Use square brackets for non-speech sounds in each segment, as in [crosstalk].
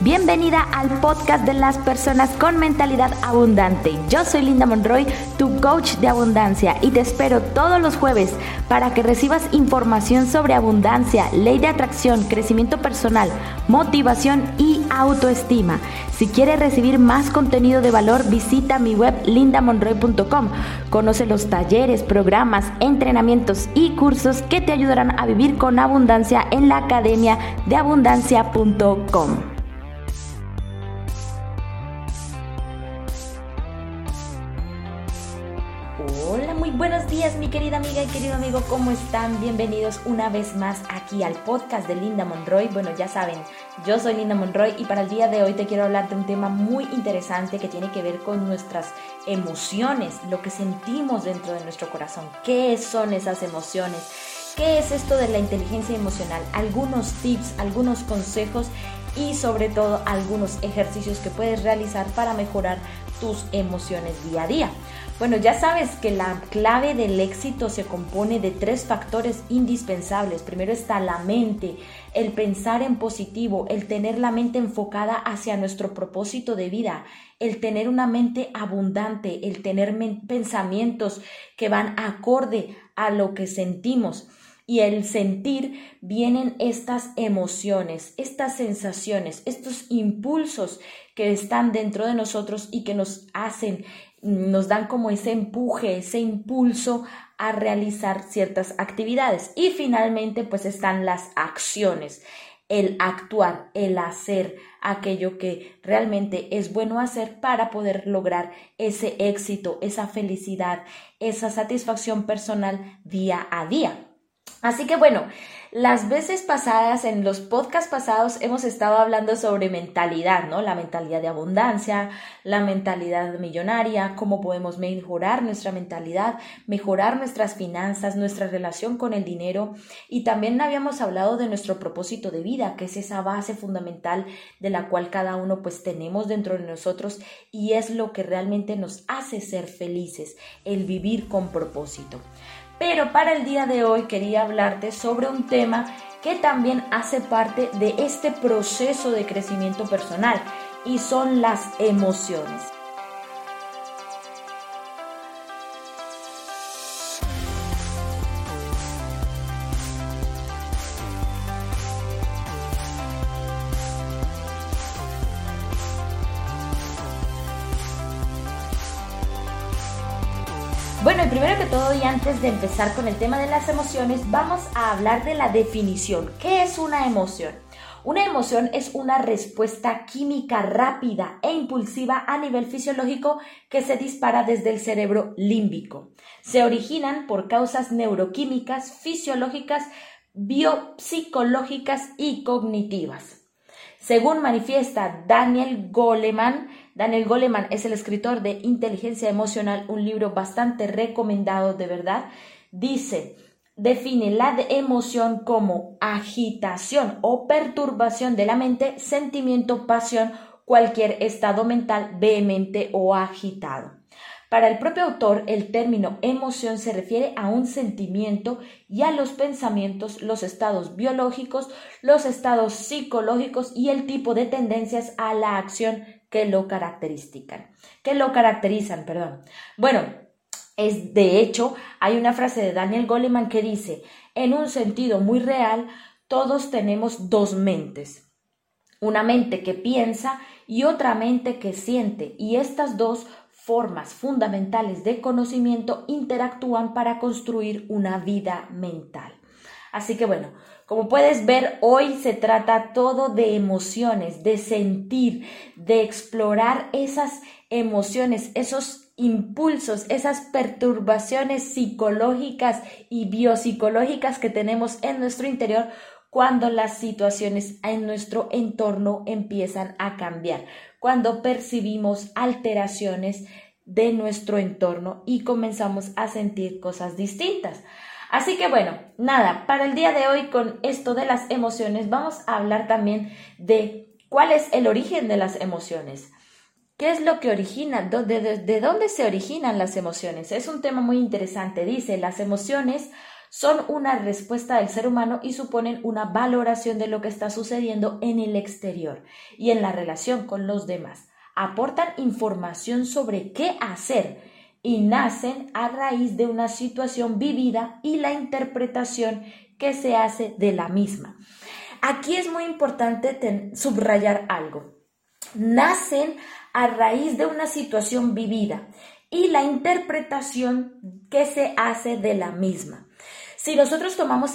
Bienvenida al podcast de las personas con mentalidad abundante. Yo soy Linda Monroy, tu coach de abundancia, y te espero todos los jueves para que recibas información sobre abundancia, ley de atracción, crecimiento personal, motivación y autoestima. Si quieres recibir más contenido de valor, visita mi web lindamonroy.com. Conoce los talleres, programas, entrenamientos y cursos que te ayudarán a vivir con abundancia en la academia de abundancia.com. amiga y querido amigo, ¿cómo están? Bienvenidos una vez más aquí al podcast de Linda Monroy. Bueno, ya saben, yo soy Linda Monroy y para el día de hoy te quiero hablar de un tema muy interesante que tiene que ver con nuestras emociones, lo que sentimos dentro de nuestro corazón. ¿Qué son esas emociones? ¿Qué es esto de la inteligencia emocional? Algunos tips, algunos consejos y sobre todo algunos ejercicios que puedes realizar para mejorar tus emociones día a día. Bueno, ya sabes que la clave del éxito se compone de tres factores indispensables. Primero está la mente, el pensar en positivo, el tener la mente enfocada hacia nuestro propósito de vida, el tener una mente abundante, el tener pensamientos que van acorde a lo que sentimos. Y el sentir vienen estas emociones, estas sensaciones, estos impulsos que están dentro de nosotros y que nos hacen nos dan como ese empuje, ese impulso a realizar ciertas actividades. Y finalmente, pues están las acciones, el actuar, el hacer aquello que realmente es bueno hacer para poder lograr ese éxito, esa felicidad, esa satisfacción personal día a día. Así que bueno, las veces pasadas, en los podcasts pasados, hemos estado hablando sobre mentalidad, ¿no? La mentalidad de abundancia, la mentalidad millonaria, cómo podemos mejorar nuestra mentalidad, mejorar nuestras finanzas, nuestra relación con el dinero. Y también habíamos hablado de nuestro propósito de vida, que es esa base fundamental de la cual cada uno pues tenemos dentro de nosotros y es lo que realmente nos hace ser felices, el vivir con propósito. Pero para el día de hoy quería hablarte sobre un tema que también hace parte de este proceso de crecimiento personal y son las emociones. Antes de empezar con el tema de las emociones, vamos a hablar de la definición. ¿Qué es una emoción? Una emoción es una respuesta química rápida e impulsiva a nivel fisiológico que se dispara desde el cerebro límbico. Se originan por causas neuroquímicas, fisiológicas, biopsicológicas y cognitivas. Según manifiesta Daniel Goleman, Daniel Goleman es el escritor de Inteligencia Emocional, un libro bastante recomendado de verdad. Dice, define la emoción como agitación o perturbación de la mente, sentimiento, pasión, cualquier estado mental vehemente o agitado. Para el propio autor, el término emoción se refiere a un sentimiento y a los pensamientos, los estados biológicos, los estados psicológicos y el tipo de tendencias a la acción que lo caracterizan. Que lo caracterizan, perdón. Bueno, es de hecho, hay una frase de Daniel Goleman que dice, en un sentido muy real, todos tenemos dos mentes. Una mente que piensa y otra mente que siente, y estas dos formas fundamentales de conocimiento interactúan para construir una vida mental. Así que bueno, como puedes ver, hoy se trata todo de emociones, de sentir, de explorar esas emociones, esos impulsos, esas perturbaciones psicológicas y biopsicológicas que tenemos en nuestro interior cuando las situaciones en nuestro entorno empiezan a cambiar, cuando percibimos alteraciones de nuestro entorno y comenzamos a sentir cosas distintas. Así que bueno, nada, para el día de hoy con esto de las emociones vamos a hablar también de cuál es el origen de las emociones. ¿Qué es lo que origina? ¿De, de dónde se originan las emociones? Es un tema muy interesante. Dice, las emociones son una respuesta del ser humano y suponen una valoración de lo que está sucediendo en el exterior y en la relación con los demás. Aportan información sobre qué hacer y nacen a raíz de una situación vivida y la interpretación que se hace de la misma. Aquí es muy importante subrayar algo. Nacen a raíz de una situación vivida y la interpretación que se hace de la misma. Si nosotros tomamos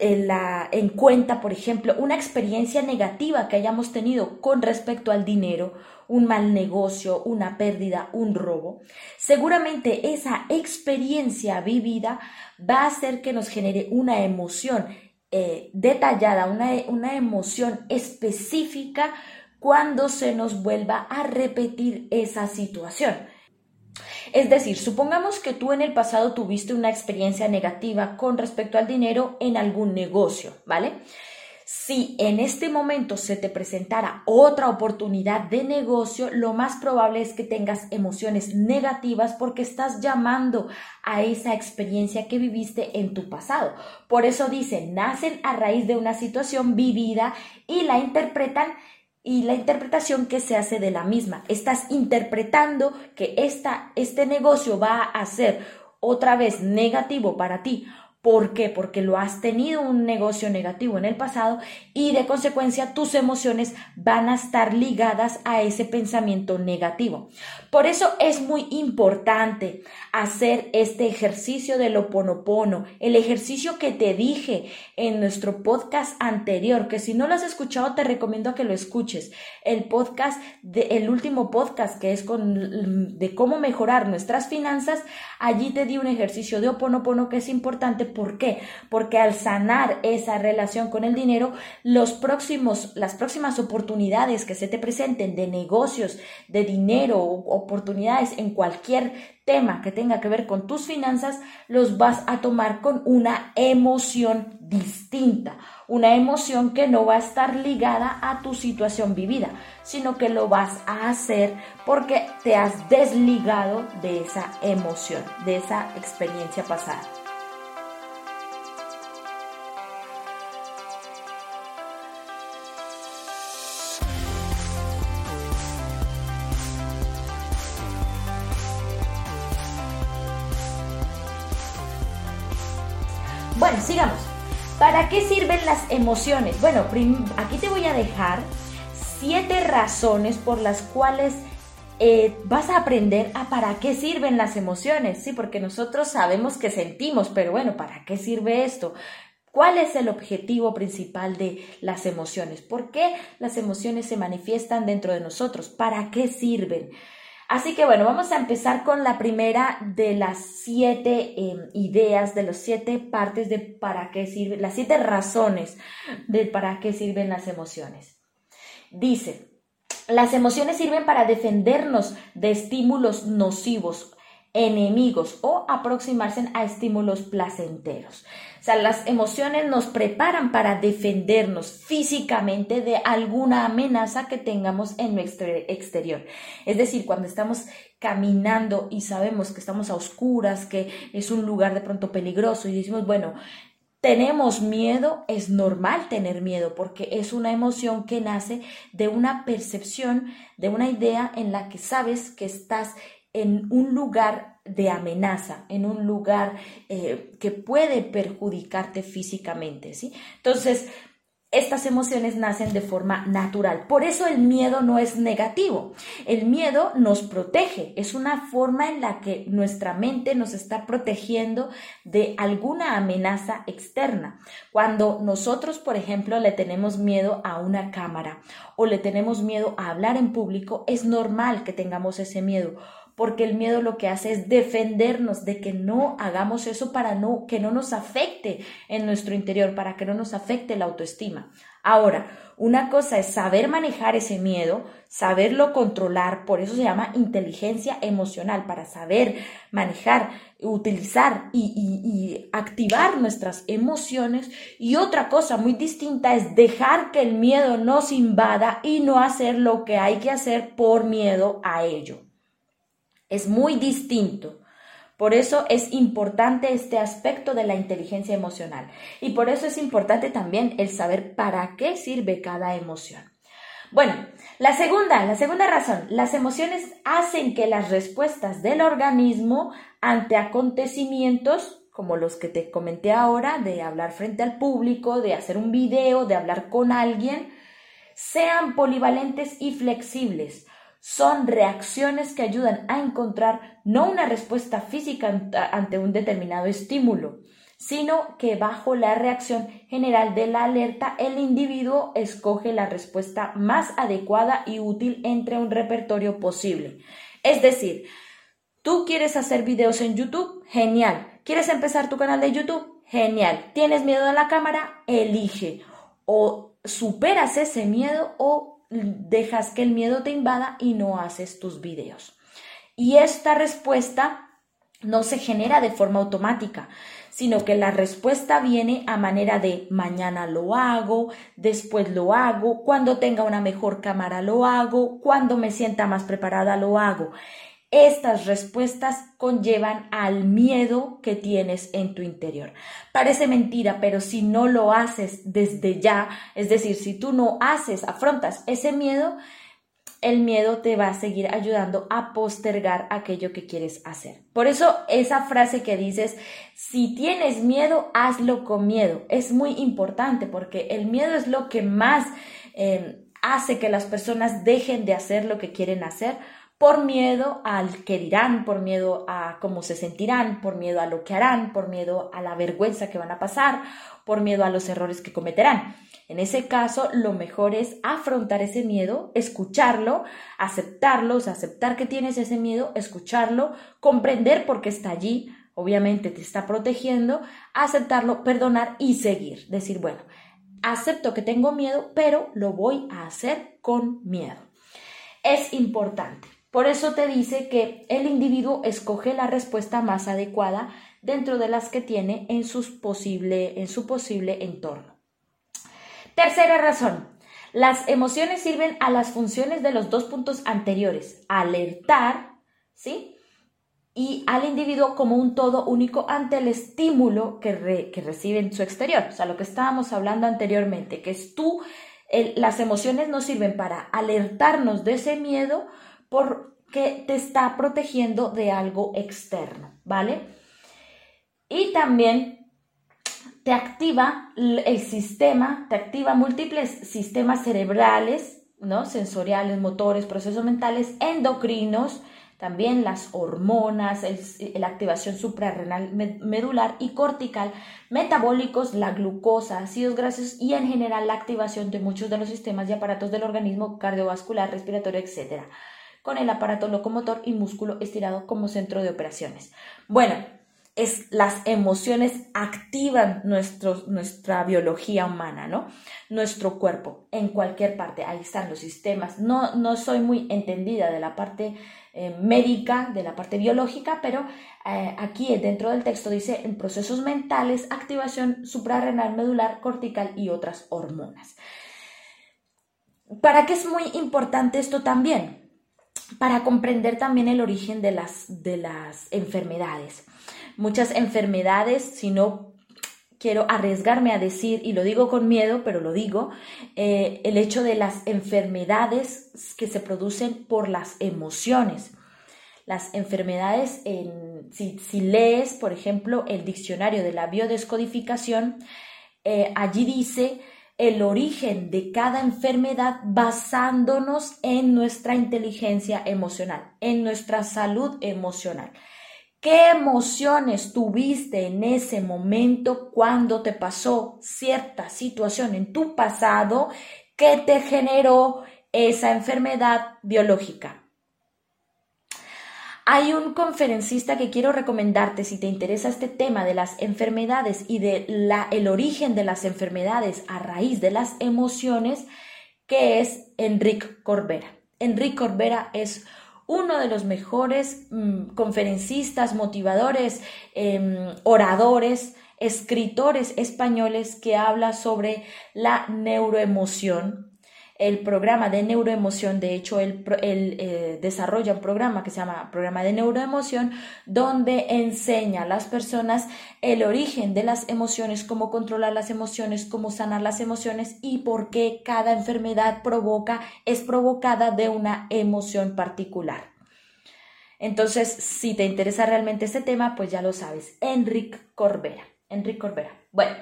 en cuenta, por ejemplo, una experiencia negativa que hayamos tenido con respecto al dinero, un mal negocio, una pérdida, un robo, seguramente esa experiencia vivida va a hacer que nos genere una emoción eh, detallada, una, una emoción específica cuando se nos vuelva a repetir esa situación. Es decir, supongamos que tú en el pasado tuviste una experiencia negativa con respecto al dinero en algún negocio, ¿vale? Si en este momento se te presentara otra oportunidad de negocio, lo más probable es que tengas emociones negativas porque estás llamando a esa experiencia que viviste en tu pasado. Por eso dicen, nacen a raíz de una situación vivida y la interpretan y la interpretación que se hace de la misma. Estás interpretando que esta, este negocio va a ser otra vez negativo para ti ¿Por qué? Porque lo has tenido un negocio negativo en el pasado y de consecuencia tus emociones van a estar ligadas a ese pensamiento negativo. Por eso es muy importante hacer este ejercicio del oponopono, el ejercicio que te dije en nuestro podcast anterior, que si no lo has escuchado te recomiendo que lo escuches. El podcast el último podcast que es con de cómo mejorar nuestras finanzas, allí te di un ejercicio de oponopono que es importante ¿Por qué? Porque al sanar esa relación con el dinero, los próximos, las próximas oportunidades que se te presenten de negocios, de dinero, oportunidades en cualquier tema que tenga que ver con tus finanzas, los vas a tomar con una emoción distinta, una emoción que no va a estar ligada a tu situación vivida, sino que lo vas a hacer porque te has desligado de esa emoción, de esa experiencia pasada. Bueno, sigamos. ¿Para qué sirven las emociones? Bueno, aquí te voy a dejar siete razones por las cuales eh, vas a aprender a para qué sirven las emociones, ¿sí? Porque nosotros sabemos que sentimos, pero bueno, ¿para qué sirve esto? ¿Cuál es el objetivo principal de las emociones? ¿Por qué las emociones se manifiestan dentro de nosotros? ¿Para qué sirven? Así que bueno, vamos a empezar con la primera de las siete em, ideas, de las siete partes de para qué sirven, las siete razones de para qué sirven las emociones. Dice, las emociones sirven para defendernos de estímulos nocivos enemigos o aproximarse a estímulos placenteros. O sea, las emociones nos preparan para defendernos físicamente de alguna amenaza que tengamos en nuestro exterior. Es decir, cuando estamos caminando y sabemos que estamos a oscuras, que es un lugar de pronto peligroso y decimos, bueno, tenemos miedo, es normal tener miedo porque es una emoción que nace de una percepción, de una idea en la que sabes que estás en un lugar de amenaza, en un lugar eh, que puede perjudicarte físicamente, ¿sí? Entonces, estas emociones nacen de forma natural. Por eso el miedo no es negativo. El miedo nos protege. Es una forma en la que nuestra mente nos está protegiendo de alguna amenaza externa. Cuando nosotros, por ejemplo, le tenemos miedo a una cámara o le tenemos miedo a hablar en público, es normal que tengamos ese miedo porque el miedo lo que hace es defendernos de que no hagamos eso para no que no nos afecte en nuestro interior, para que no nos afecte la autoestima. Ahora, una cosa es saber manejar ese miedo, saberlo controlar, por eso se llama inteligencia emocional, para saber manejar, utilizar y, y, activar nuestras emociones. Y otra cosa muy distinta es dejar que el miedo nos invada y no hacer lo que hay que hacer por miedo a ello. Es muy distinto. Por eso es importante este aspecto de la inteligencia emocional. Y por eso es importante también el saber para qué sirve cada emoción. Bueno, la segunda, la segunda razón, las emociones hacen que las respuestas del organismo ante acontecimientos como los que te comenté ahora, de hablar frente al público, de hacer un video, de hablar con alguien, sean polivalentes y flexibles. Son reacciones que ayudan a encontrar no una respuesta física ante un determinado estímulo, sino que bajo la reacción general de la alerta el individuo escoge la respuesta más adecuada y útil entre un repertorio posible. Es decir, tú quieres hacer videos en YouTube, genial. ¿Quieres empezar tu canal de YouTube? Genial. ¿Tienes miedo a la cámara? Elige. O superas ese miedo o dejas que el miedo te invada y no haces tus videos. Y esta respuesta no se genera de forma automática, sino que la respuesta viene a manera de mañana lo hago, después lo hago, cuando tenga una mejor cámara lo hago, cuando me sienta más preparada lo hago. Estas respuestas conllevan al miedo que tienes en tu interior. Parece mentira, pero si no lo haces desde ya, es decir, si tú no haces, afrontas ese miedo, el miedo te va a seguir ayudando a postergar aquello que quieres hacer. Por eso esa frase que dices, si tienes miedo, hazlo con miedo, es muy importante porque el miedo es lo que más eh, hace que las personas dejen de hacer lo que quieren hacer por miedo al que dirán, por miedo a cómo se sentirán, por miedo a lo que harán, por miedo a la vergüenza que van a pasar, por miedo a los errores que cometerán. En ese caso, lo mejor es afrontar ese miedo, escucharlo, aceptarlo, aceptar que tienes ese miedo, escucharlo, comprender por qué está allí, obviamente te está protegiendo, aceptarlo, perdonar y seguir. Decir, bueno, acepto que tengo miedo, pero lo voy a hacer con miedo. Es importante. Por eso te dice que el individuo escoge la respuesta más adecuada dentro de las que tiene en, posible, en su posible entorno. Tercera razón. Las emociones sirven a las funciones de los dos puntos anteriores, alertar, ¿sí? Y al individuo como un todo único ante el estímulo que, recibe en su exterior. O sea, lo que estábamos hablando anteriormente, que es tú, las emociones nos sirven para alertarnos de ese miedo, porque te está protegiendo de algo externo, ¿vale? Y también te activa el sistema, te activa múltiples sistemas cerebrales, ¿no? Sensoriales, motores, procesos mentales, endocrinos, también las hormonas, la activación suprarrenal medular y cortical, metabólicos, la glucosa, ácidos grasos y en general la activación de muchos de los sistemas y aparatos del organismo cardiovascular, respiratorio, etc con el aparato locomotor y músculo estirado como centro de operaciones. Bueno, es las emociones activan nuestro, nuestra biología humana, ¿no? Nuestro cuerpo en cualquier parte. Ahí están los sistemas. No, no soy muy entendida de la parte eh, médica, de la parte biológica, pero eh, aquí dentro del texto dice en procesos mentales, activación suprarrenal, medular, cortical y otras hormonas. ¿Para qué es muy importante esto también? Para comprender también el origen de las, de las enfermedades. Muchas enfermedades, si no quiero arriesgarme a decir, y lo digo con miedo, pero lo digo, eh, el hecho de las enfermedades que se producen por las emociones. Las enfermedades, si, lees, por ejemplo, el diccionario de la biodescodificación, eh, allí dice el origen de cada enfermedad basándonos en nuestra inteligencia emocional, en nuestra salud emocional. ¿Qué emociones tuviste en ese momento cuando te pasó cierta situación en tu pasado que te generó esa enfermedad biológica? Hay un conferencista que quiero recomendarte si te interesa este tema de las enfermedades y de la, el origen de las enfermedades a raíz de las emociones, que es Enrique Corbera. Enrique Corbera es uno de los mejores mm, conferencistas, motivadores, em, oradores, escritores españoles que habla sobre la neuroemoción el programa de neuroemoción, de hecho, él, eh, desarrolla un programa que se llama programa de neuroemoción, donde enseña a las personas el origen de las emociones, cómo controlar las emociones, cómo sanar las emociones y por qué cada enfermedad provoca, es provocada de una emoción particular. Entonces, si te interesa realmente este tema, pues ya lo sabes, Enric Corbera. Enric Corbera. Bueno,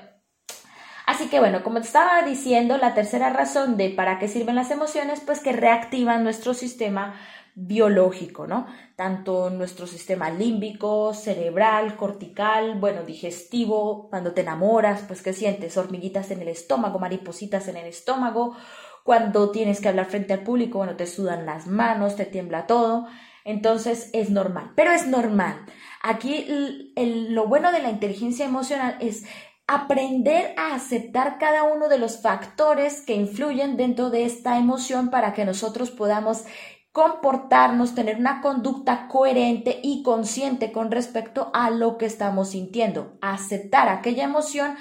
Así que bueno, como te estaba diciendo, la tercera razón de para qué sirven las emociones, pues que reactivan nuestro sistema biológico, ¿no? Tanto nuestro sistema límbico, cerebral, cortical, bueno, digestivo, cuando te enamoras, pues que sientes hormiguitas en el estómago, maripositas en el estómago, cuando tienes que hablar frente al público, bueno, te sudan las manos, te tiembla todo, entonces es normal, pero es normal. Aquí lo bueno de la inteligencia emocional es aprender a aceptar cada uno de los factores que influyen dentro de esta emoción para que nosotros podamos comportarnos, tener una conducta coherente y consciente con respecto a lo que estamos sintiendo, aceptar aquella emoción,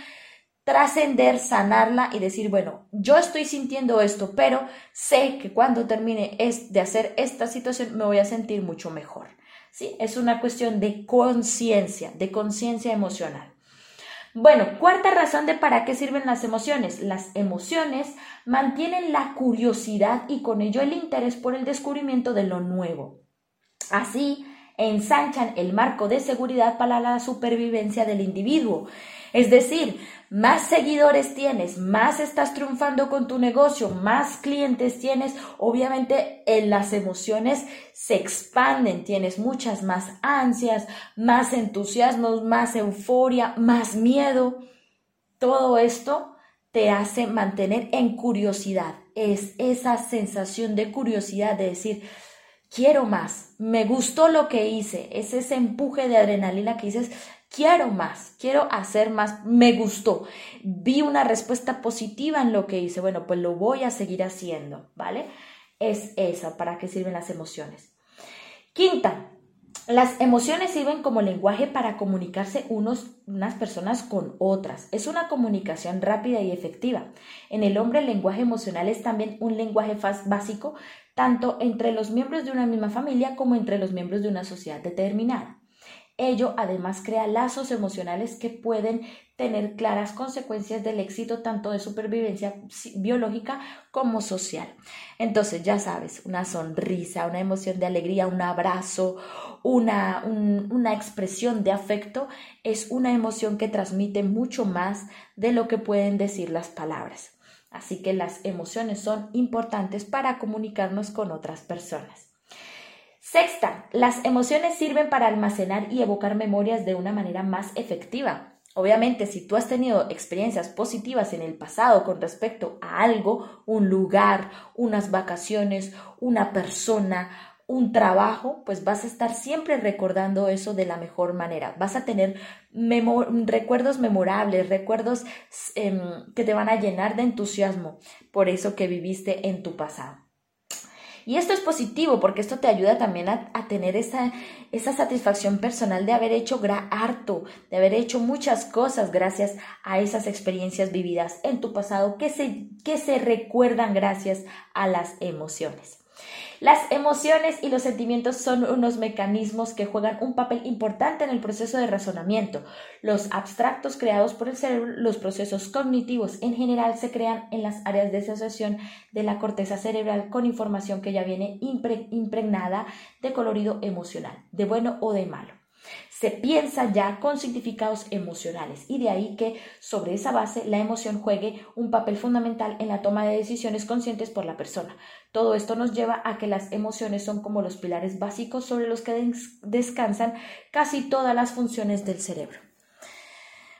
trascender, sanarla y decir, bueno, yo estoy sintiendo esto, pero sé que cuando termine de hacer esta situación me voy a sentir mucho mejor. ¿Sí? Es una cuestión de conciencia, de conciencia emocional. Bueno, cuarta razón de para qué sirven las emociones. Las emociones mantienen la curiosidad y con ello el interés por el descubrimiento de lo nuevo. Así, ensanchan el marco de seguridad para la supervivencia del individuo. Es decir, más seguidores tienes, más estás triunfando con tu negocio, más clientes tienes, obviamente en las emociones se expanden, tienes muchas más ansias, más entusiasmos, más euforia, más miedo. Todo esto te hace mantener en curiosidad. Es esa sensación de curiosidad de decir, quiero más, me gustó lo que hice, es ese empuje de adrenalina que dices, quiero más, quiero hacer más, me gustó, vi una respuesta positiva en lo que hice, bueno, pues lo voy a seguir haciendo, ¿vale? Es esa, ¿para qué sirven las emociones? Quinta, las emociones sirven como lenguaje para comunicarse unos, unas personas con otras. Es una comunicación rápida y efectiva. En el hombre el lenguaje emocional es también un lenguaje básico tanto entre los miembros de una misma familia como entre los miembros de una sociedad determinada. Ello además crea lazos emocionales que pueden tener claras consecuencias del éxito tanto de supervivencia biológica como social. Entonces, ya sabes, una sonrisa, una emoción de alegría, un abrazo, una, una expresión de afecto es una emoción que transmite mucho más de lo que pueden decir las palabras. Así que las emociones son importantes para comunicarnos con otras personas. Sexta, las emociones sirven para almacenar y evocar memorias de una manera más efectiva. Obviamente, si tú has tenido experiencias positivas en el pasado con respecto a algo, un lugar, unas vacaciones, una persona, un trabajo, pues vas a estar siempre recordando eso de la mejor manera. Vas a tener recuerdos memorables, recuerdos em, que te van a llenar de entusiasmo por eso que viviste en tu pasado. Y esto es positivo porque esto te ayuda también a, tener esa, esa, satisfacción personal de haber hecho harto, de haber hecho muchas cosas gracias a esas experiencias vividas en tu pasado que se, que se recuerdan gracias a las emociones. Las emociones y los sentimientos son unos mecanismos que juegan un papel importante en el proceso de razonamiento. Los abstractos creados por el cerebro, los procesos cognitivos en general se crean en las áreas de asociación de la corteza cerebral con información que ya viene impregnada de colorido emocional, de bueno o de malo se piensa ya con significados emocionales y de ahí que sobre esa base la emoción juegue un papel fundamental en la toma de decisiones conscientes por la persona. Todo esto nos lleva a que las emociones son como los pilares básicos sobre los que descansan casi todas las funciones del cerebro.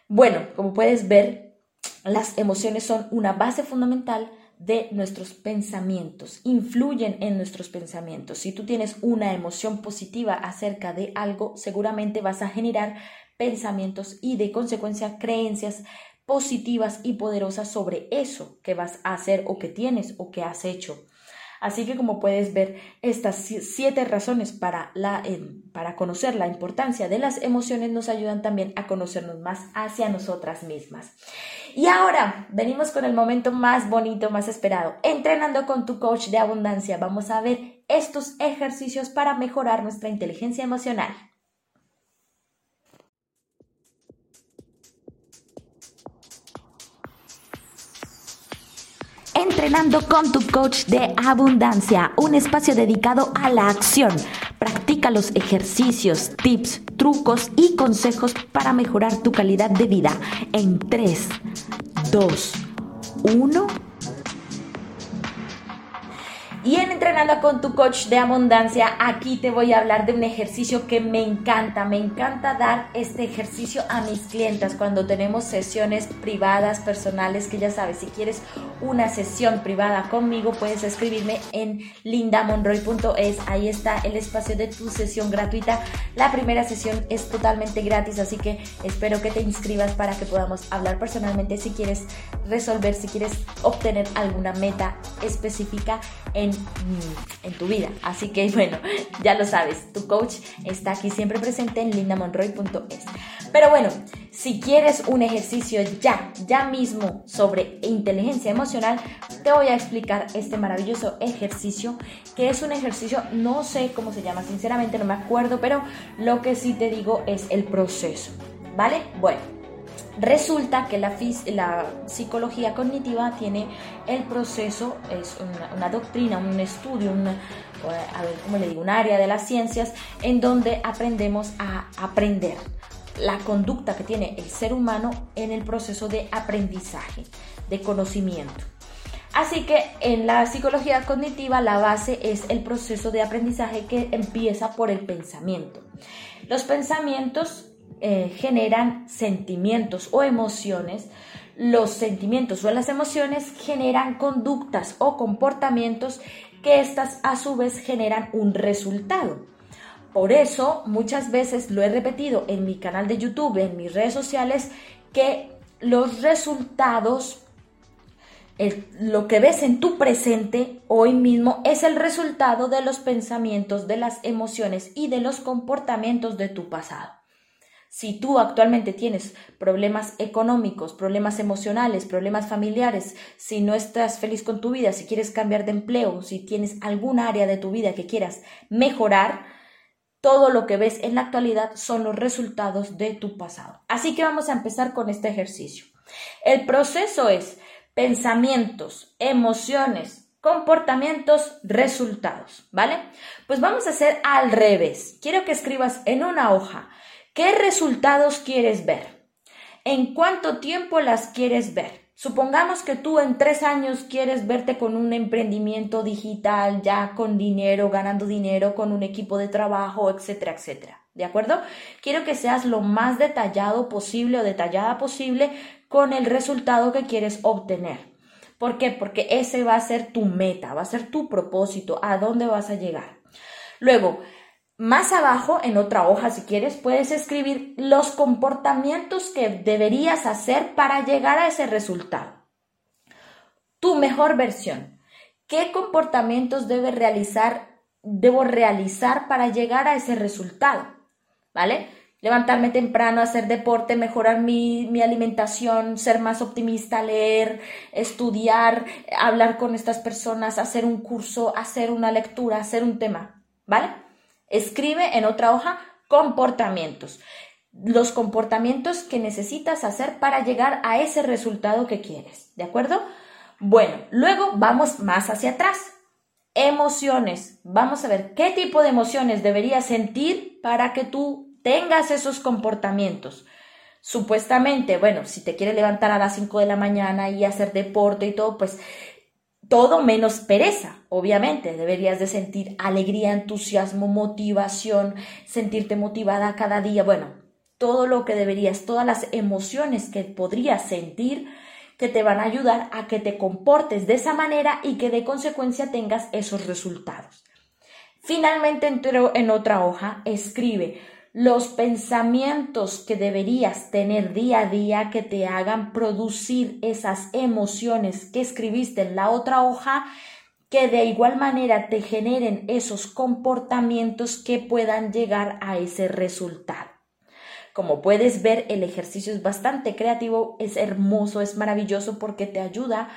Bueno, como puedes ver, las emociones son una base fundamental de nuestros pensamientos, influyen en nuestros pensamientos. Si tú tienes una emoción positiva acerca de algo, seguramente vas a generar pensamientos y de consecuencia creencias positivas y poderosas sobre eso que vas a hacer o que tienes o que has hecho. Así que como puedes ver, estas siete razones para, la, para conocer la importancia de las emociones nos ayudan también a conocernos más hacia nosotras mismas. Y ahora venimos con el momento más bonito, más esperado. Entrenando con tu coach de abundancia. Vamos a ver estos ejercicios para mejorar nuestra inteligencia emocional. Entrenando con tu coach de abundancia, un espacio dedicado a la acción. Practica los ejercicios, tips, trucos y consejos para mejorar tu calidad de vida en 3, 2, 1 y en Entrenando con tu coach de abundancia, aquí te voy a hablar de un ejercicio que me encanta. Me encanta dar este ejercicio a mis clientas cuando tenemos sesiones privadas, personales, que ya sabes, si quieres una sesión privada conmigo, puedes escribirme en lindamonroy.es. Ahí está el espacio de tu sesión gratuita. La primera sesión es totalmente gratis, así que espero que te inscribas para que podamos hablar personalmente si quieres resolver, si quieres obtener alguna meta específica en en tu vida. Así que bueno, [laughs] ya lo sabes, tu coach está aquí siempre presente en lindamonroy.es. Pero bueno, si quieres un ejercicio ya, ya mismo sobre inteligencia emocional, te voy a explicar este maravilloso ejercicio, que es un ejercicio, no sé cómo se llama, sinceramente no me acuerdo, pero lo que sí te digo es el proceso. ¿Vale? Bueno. Resulta que la, psicología cognitiva tiene el proceso, es una, doctrina, un estudio, ver, ¿cómo le digo? un área de las ciencias en donde aprendemos a aprender la conducta que tiene el ser humano en el proceso de aprendizaje, de conocimiento. Así que en la psicología cognitiva la base es el proceso de aprendizaje que empieza por el pensamiento. Los pensamientos eh, generan sentimientos o emociones, los sentimientos o las emociones generan conductas o comportamientos que estas a su vez generan un resultado. Por eso muchas veces lo he repetido en mi canal de YouTube, en mis redes sociales, que los resultados, lo que ves en tu presente hoy mismo es el resultado de los pensamientos, de las emociones y de los comportamientos de tu pasado. Si tú actualmente tienes problemas económicos, problemas emocionales, problemas familiares, si no estás feliz con tu vida, si quieres cambiar de empleo, si tienes algún área de tu vida que quieras mejorar, todo lo que ves en la actualidad son los resultados de tu pasado. Así que vamos a empezar con este ejercicio. El proceso es pensamientos, emociones, comportamientos, resultados, ¿vale? Pues vamos a hacer al revés. Quiero que escribas en una hoja ¿Qué resultados quieres ver? ¿En cuánto tiempo las quieres ver? Supongamos que tú en tres años quieres verte con un emprendimiento digital, ya con dinero, ganando dinero, con un equipo de trabajo, etcétera, etcétera. ¿De acuerdo? Quiero que seas lo más detallado posible o detallada posible con el resultado que quieres obtener. ¿Por qué? Porque ese va a ser tu meta, va a ser tu propósito, a dónde vas a llegar. Luego, más abajo, en otra hoja si quieres, puedes escribir los comportamientos que deberías hacer para llegar a ese resultado. Tu mejor versión. ¿Qué comportamientos debe realizar, debo realizar para llegar a ese resultado? ¿Vale? Levantarme temprano, hacer deporte, mejorar mi, mi alimentación, ser más optimista, leer, estudiar, hablar con estas personas, hacer un curso, hacer una lectura, hacer un tema. ¿Vale? Escribe en otra hoja comportamientos. Los comportamientos que necesitas hacer para llegar a ese resultado que quieres. ¿De acuerdo? Bueno, luego vamos más hacia atrás. Emociones. Vamos a ver qué tipo de emociones deberías sentir para que tú tengas esos comportamientos. Supuestamente, bueno, si te quieres levantar a las 5 de la mañana y hacer deporte y todo, pues todo menos pereza, obviamente. Deberías de sentir alegría, entusiasmo, motivación, sentirte motivada cada día. Bueno, todo lo que deberías, todas las emociones que podrías sentir que te van a ayudar a que te comportes de esa manera y que de consecuencia tengas esos resultados. Finalmente, en otra hoja, escribe los pensamientos que deberías tener día a día que te hagan producir esas emociones que escribiste en la otra hoja, que de igual manera te generen esos comportamientos que puedan llegar a ese resultado. Como puedes ver, el ejercicio es bastante creativo, es hermoso, es maravilloso porque te ayuda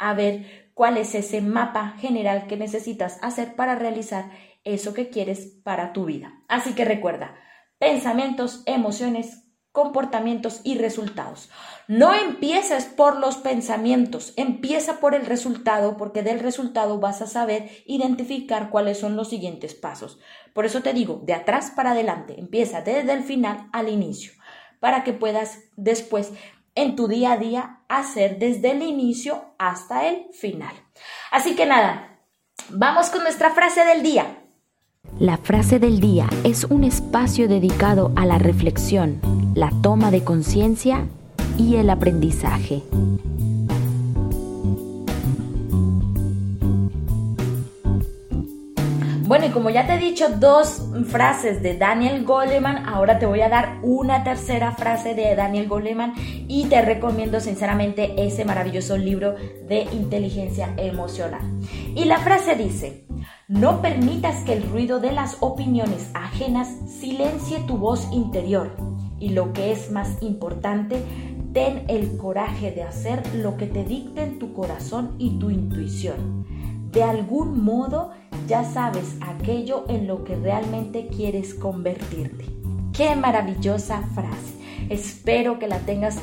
a ver cuál es ese mapa general que necesitas hacer para realizar eso que quieres para tu vida. Así que recuerda, pensamientos, emociones, comportamientos y resultados. No empieces por los pensamientos, empieza por el resultado porque del resultado vas a saber identificar cuáles son los siguientes pasos. Por eso te digo, de atrás para adelante, empieza desde el final al inicio para que puedas después en tu día a día hacer desde el inicio hasta el final. Así que nada, vamos con nuestra frase del día. La frase del día es un espacio dedicado a la reflexión, la toma de conciencia y el aprendizaje. Bueno, y como ya te he dicho dos frases de Daniel Goleman, ahora te voy a dar una tercera frase de Daniel Goleman y te recomiendo sinceramente ese maravilloso libro de inteligencia emocional. Y la frase dice, no permitas que el ruido de las opiniones ajenas silencie tu voz interior. Y lo que es más importante, ten el coraje de hacer lo que te dicten tu corazón y tu intuición. De algún modo, ya sabes aquello en lo que realmente quieres convertirte. Qué maravillosa frase. Espero que la tengas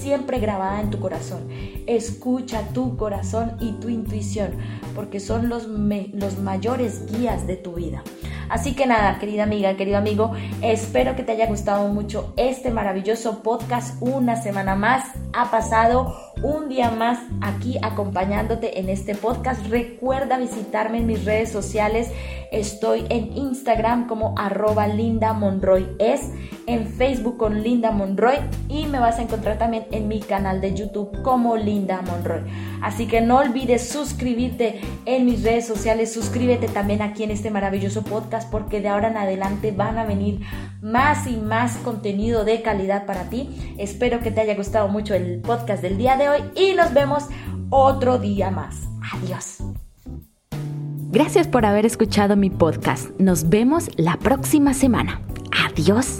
siempre grabada en tu corazón. Escucha tu corazón y tu intuición, porque son los, los mayores guías de tu vida. Así que nada, querida amiga, querido amigo, espero que te haya gustado mucho este maravilloso podcast. Una semana más ha pasado un día más aquí acompañándote en este podcast. Recuerda visitarme en mis redes sociales. Estoy en Instagram como arroba Linda Monroy es, en Facebook con Linda Monroy y me vas a encontrar también en mi canal de YouTube como Linda Monroy. Así que no olvides suscribirte en mis redes sociales, suscríbete también aquí en este maravilloso podcast porque de ahora en adelante van a venir más y más contenido de calidad para ti. Espero que te haya gustado mucho el podcast del día de hoy y nos vemos otro día más. Adiós. Gracias por haber escuchado mi podcast. Nos vemos la próxima semana. Adiós.